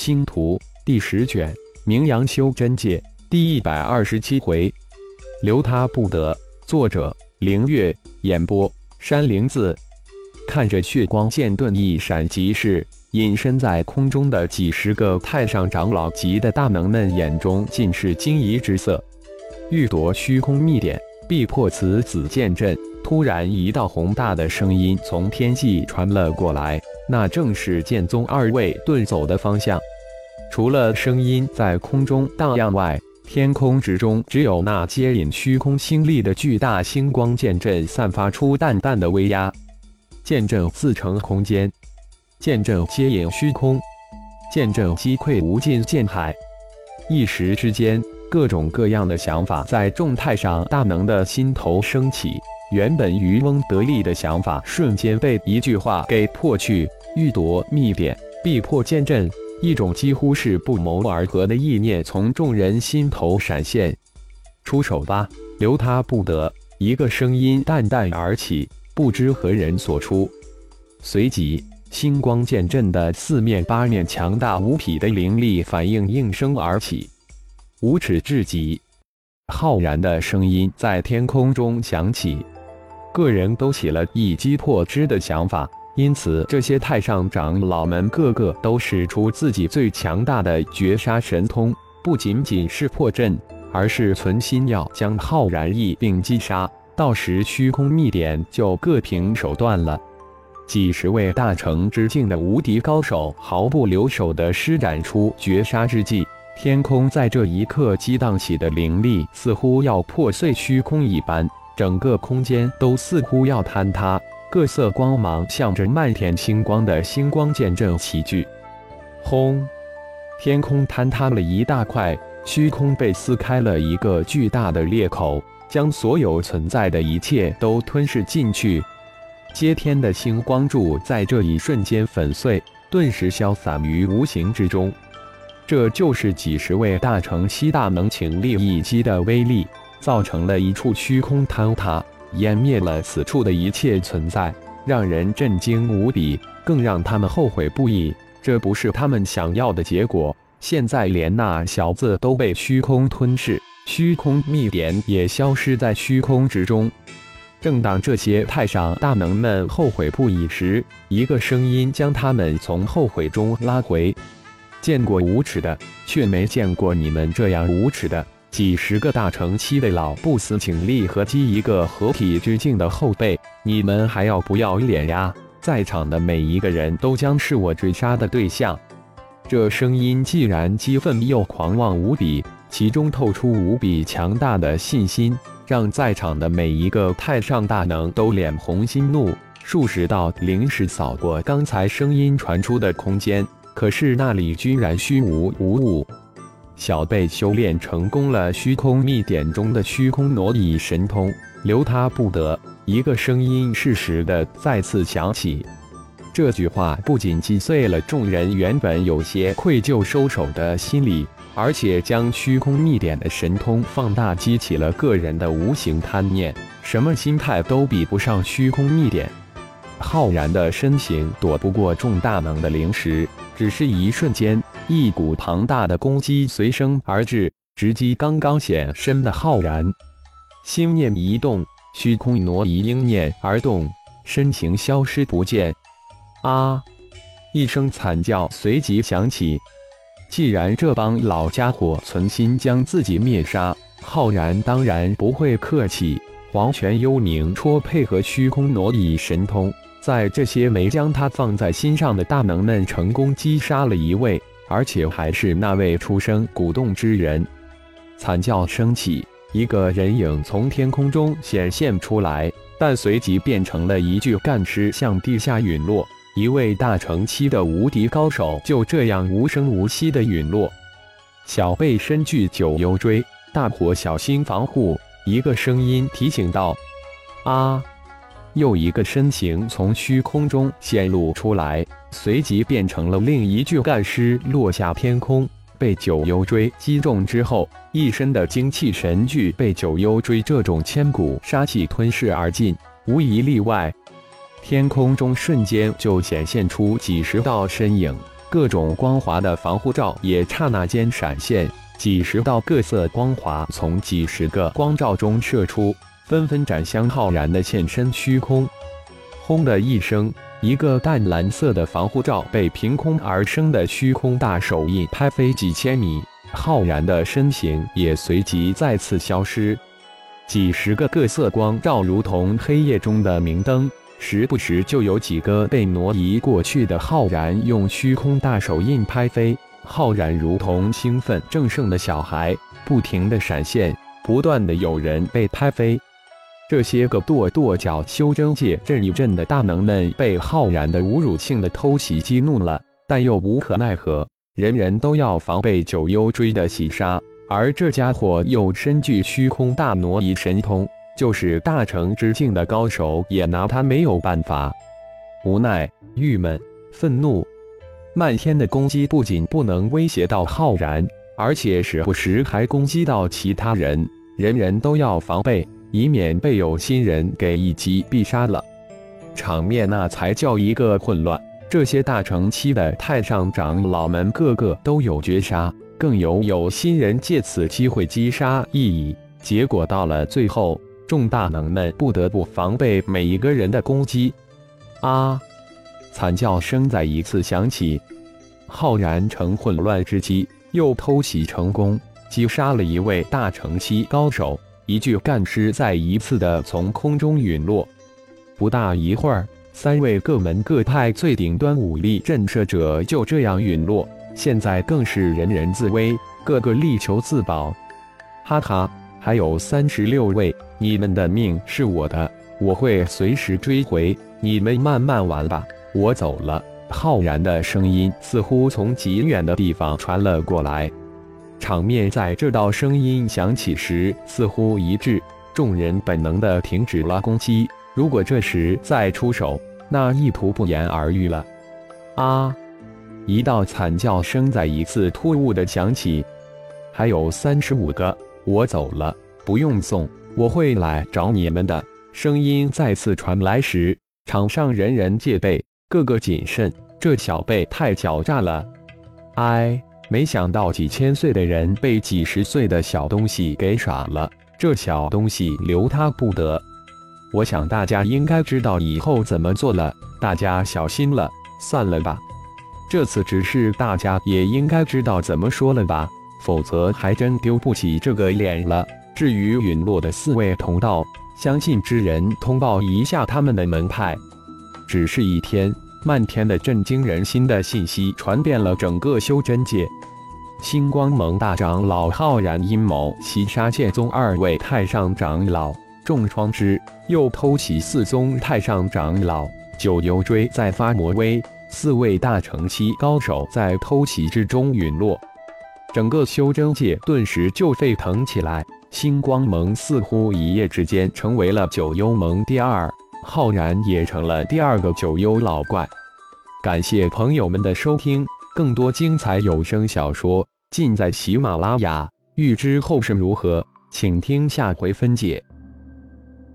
星图第十卷，名扬修真界第一百二十七回，留他不得。作者：凌月，演播：山灵子。看着血光剑盾一闪即逝，隐身在空中的几十个太上长老级的大能们眼中尽是惊疑之色。欲夺虚空秘典，必破此子剑阵。突然，一道宏大的声音从天际传了过来，那正是剑宗二位遁走的方向。除了声音在空中荡漾外，天空之中只有那接引虚空星力的巨大星光剑阵散发出淡淡的威压。剑阵自成空间，剑阵接引虚空，剑阵击溃无尽剑海。一时之间，各种各样的想法在众太上大能的心头升起。原本渔翁得利的想法，瞬间被一句话给破去。欲夺密点，必破剑阵。一种几乎是不谋而合的意念从众人心头闪现。出手吧，留他不得。一个声音淡淡而起，不知何人所出。随即，星光剑阵的四面八面强大无匹的灵力反应应声而起，无耻至极。浩然的声音在天空中响起，个人都起了一击破之的想法。因此，这些太上长老们个个都使出自己最强大的绝杀神通，不仅仅是破阵，而是存心要将浩然一并击杀。到时虚空秘典就各凭手段了。几十位大成之境的无敌高手毫不留手地施展出绝杀之技，天空在这一刻激荡起的灵力似乎要破碎虚空一般，整个空间都似乎要坍塌。各色光芒向着漫天星光的星光剑阵齐聚，轰！天空坍塌了一大块，虚空被撕开了一个巨大的裂口，将所有存在的一切都吞噬进去。接天的星光柱在这一瞬间粉碎，顿时消散于无形之中。这就是几十位大成七大能倾力一击的威力，造成了一处虚空坍塌。湮灭了此处的一切存在，让人震惊无比，更让他们后悔不已。这不是他们想要的结果。现在连那小子都被虚空吞噬，虚空秘典也消失在虚空之中。正当这些太上大能们后悔不已时，一个声音将他们从后悔中拉回：“见过无耻的，却没见过你们这样无耻的。”几十个大成期的老不死，请立合击一个合体之境的后辈，你们还要不要脸呀？在场的每一个人都将是我追杀的对象。这声音既然激愤又狂妄无比，其中透出无比强大的信心，让在场的每一个太上大能都脸红心怒。数十道灵石扫过刚才声音传出的空间，可是那里居然虚无无物。小贝修炼成功了虚空秘典中的虚空挪移神通，留他不得。一个声音适时的再次响起，这句话不仅击碎了众人原本有些愧疚收手的心理，而且将虚空秘典的神通放大，激起了个人的无形贪念。什么心态都比不上虚空秘典。浩然的身形躲不过众大能的灵石，只是一瞬间。一股庞大的攻击随声而至，直击刚刚显身的浩然。心念一动，虚空挪移，应念而动，身形消失不见。啊！一声惨叫随即响起。既然这帮老家伙存心将自己灭杀，浩然当然不会客气。黄泉幽冥戳配合虚空挪移神通，在这些没将他放在心上的大能们成功击杀了一位。而且还是那位出生鼓动之人，惨叫声起，一个人影从天空中显现出来，但随即变成了一具干尸向地下陨落。一位大成期的无敌高手就这样无声无息的陨落。小贝身具九幽锥，大伙小心防护。一个声音提醒道：“啊！”又一个身形从虚空中显露出来。随即变成了另一具干尸落下天空，被九幽锥击中之后，一身的精气神具被九幽锥这种千古杀气吞噬而尽，无一例外。天空中瞬间就显现出几十道身影，各种光滑的防护罩也刹那间闪现，几十道各色光华从几十个光罩中射出，纷纷展向浩然的现身虚空。轰的一声，一个淡蓝色的防护罩被凭空而生的虚空大手印拍飞几千米，浩然的身形也随即再次消失。几十个各色光照如同黑夜中的明灯，时不时就有几个被挪移过去的浩然用虚空大手印拍飞。浩然如同兴奋正盛的小孩，不停的闪现，不断的有人被拍飞。这些个跺跺脚修真界这一阵的大能们被浩然的侮辱性的偷袭激怒了，但又无可奈何，人人都要防备九幽追的袭杀，而这家伙又身具虚空大挪移神通，就是大成之境的高手也拿他没有办法。无奈、郁闷、愤怒，漫天的攻击不仅不能威胁到浩然，而且时不时还攻击到其他人，人人都要防备。以免被有心人给一击必杀了，场面那才叫一个混乱。这些大成期的太上长老们个个都有绝杀，更有有心人借此机会击杀一矣。结果到了最后，众大能们不得不防备每一个人的攻击。啊！惨叫声再一次响起，浩然乘混乱之机，又偷袭成功，击杀了一位大成期高手。一具干尸再一次的从空中陨落，不大一会儿，三位各门各派最顶端武力震慑者就这样陨落。现在更是人人自危，个个力求自保。哈哈，还有三十六位，你们的命是我的，我会随时追回，你们慢慢玩吧，我走了。浩然的声音似乎从极远的地方传了过来。场面在这道声音响起时似乎一致，众人本能的停止了攻击。如果这时再出手，那意图不言而喻了。啊！一道惨叫声再一次突兀的响起。还有三十五个，我走了，不用送，我会来找你们的。声音再次传来时，场上人人戒备，个个谨慎。这小辈太狡诈了。哎。没想到几千岁的人被几十岁的小东西给耍了，这小东西留他不得。我想大家应该知道以后怎么做了，大家小心了，算了吧。这次只是大家也应该知道怎么说了吧，否则还真丢不起这个脸了。至于陨落的四位同道，相信之人通报一下他们的门派。只是一天。漫天的震惊人心的信息传遍了整个修真界。星光盟大长老浩然阴谋袭杀剑宗二位太上长老，重创之，又偷袭四宗太上长老。九幽追在发魔威，四位大乘期高手在偷袭之中陨落，整个修真界顿时就沸腾起来。星光盟似乎一夜之间成为了九幽盟第二。浩然也成了第二个九幽老怪。感谢朋友们的收听，更多精彩有声小说尽在喜马拉雅。欲知后事如何，请听下回分解。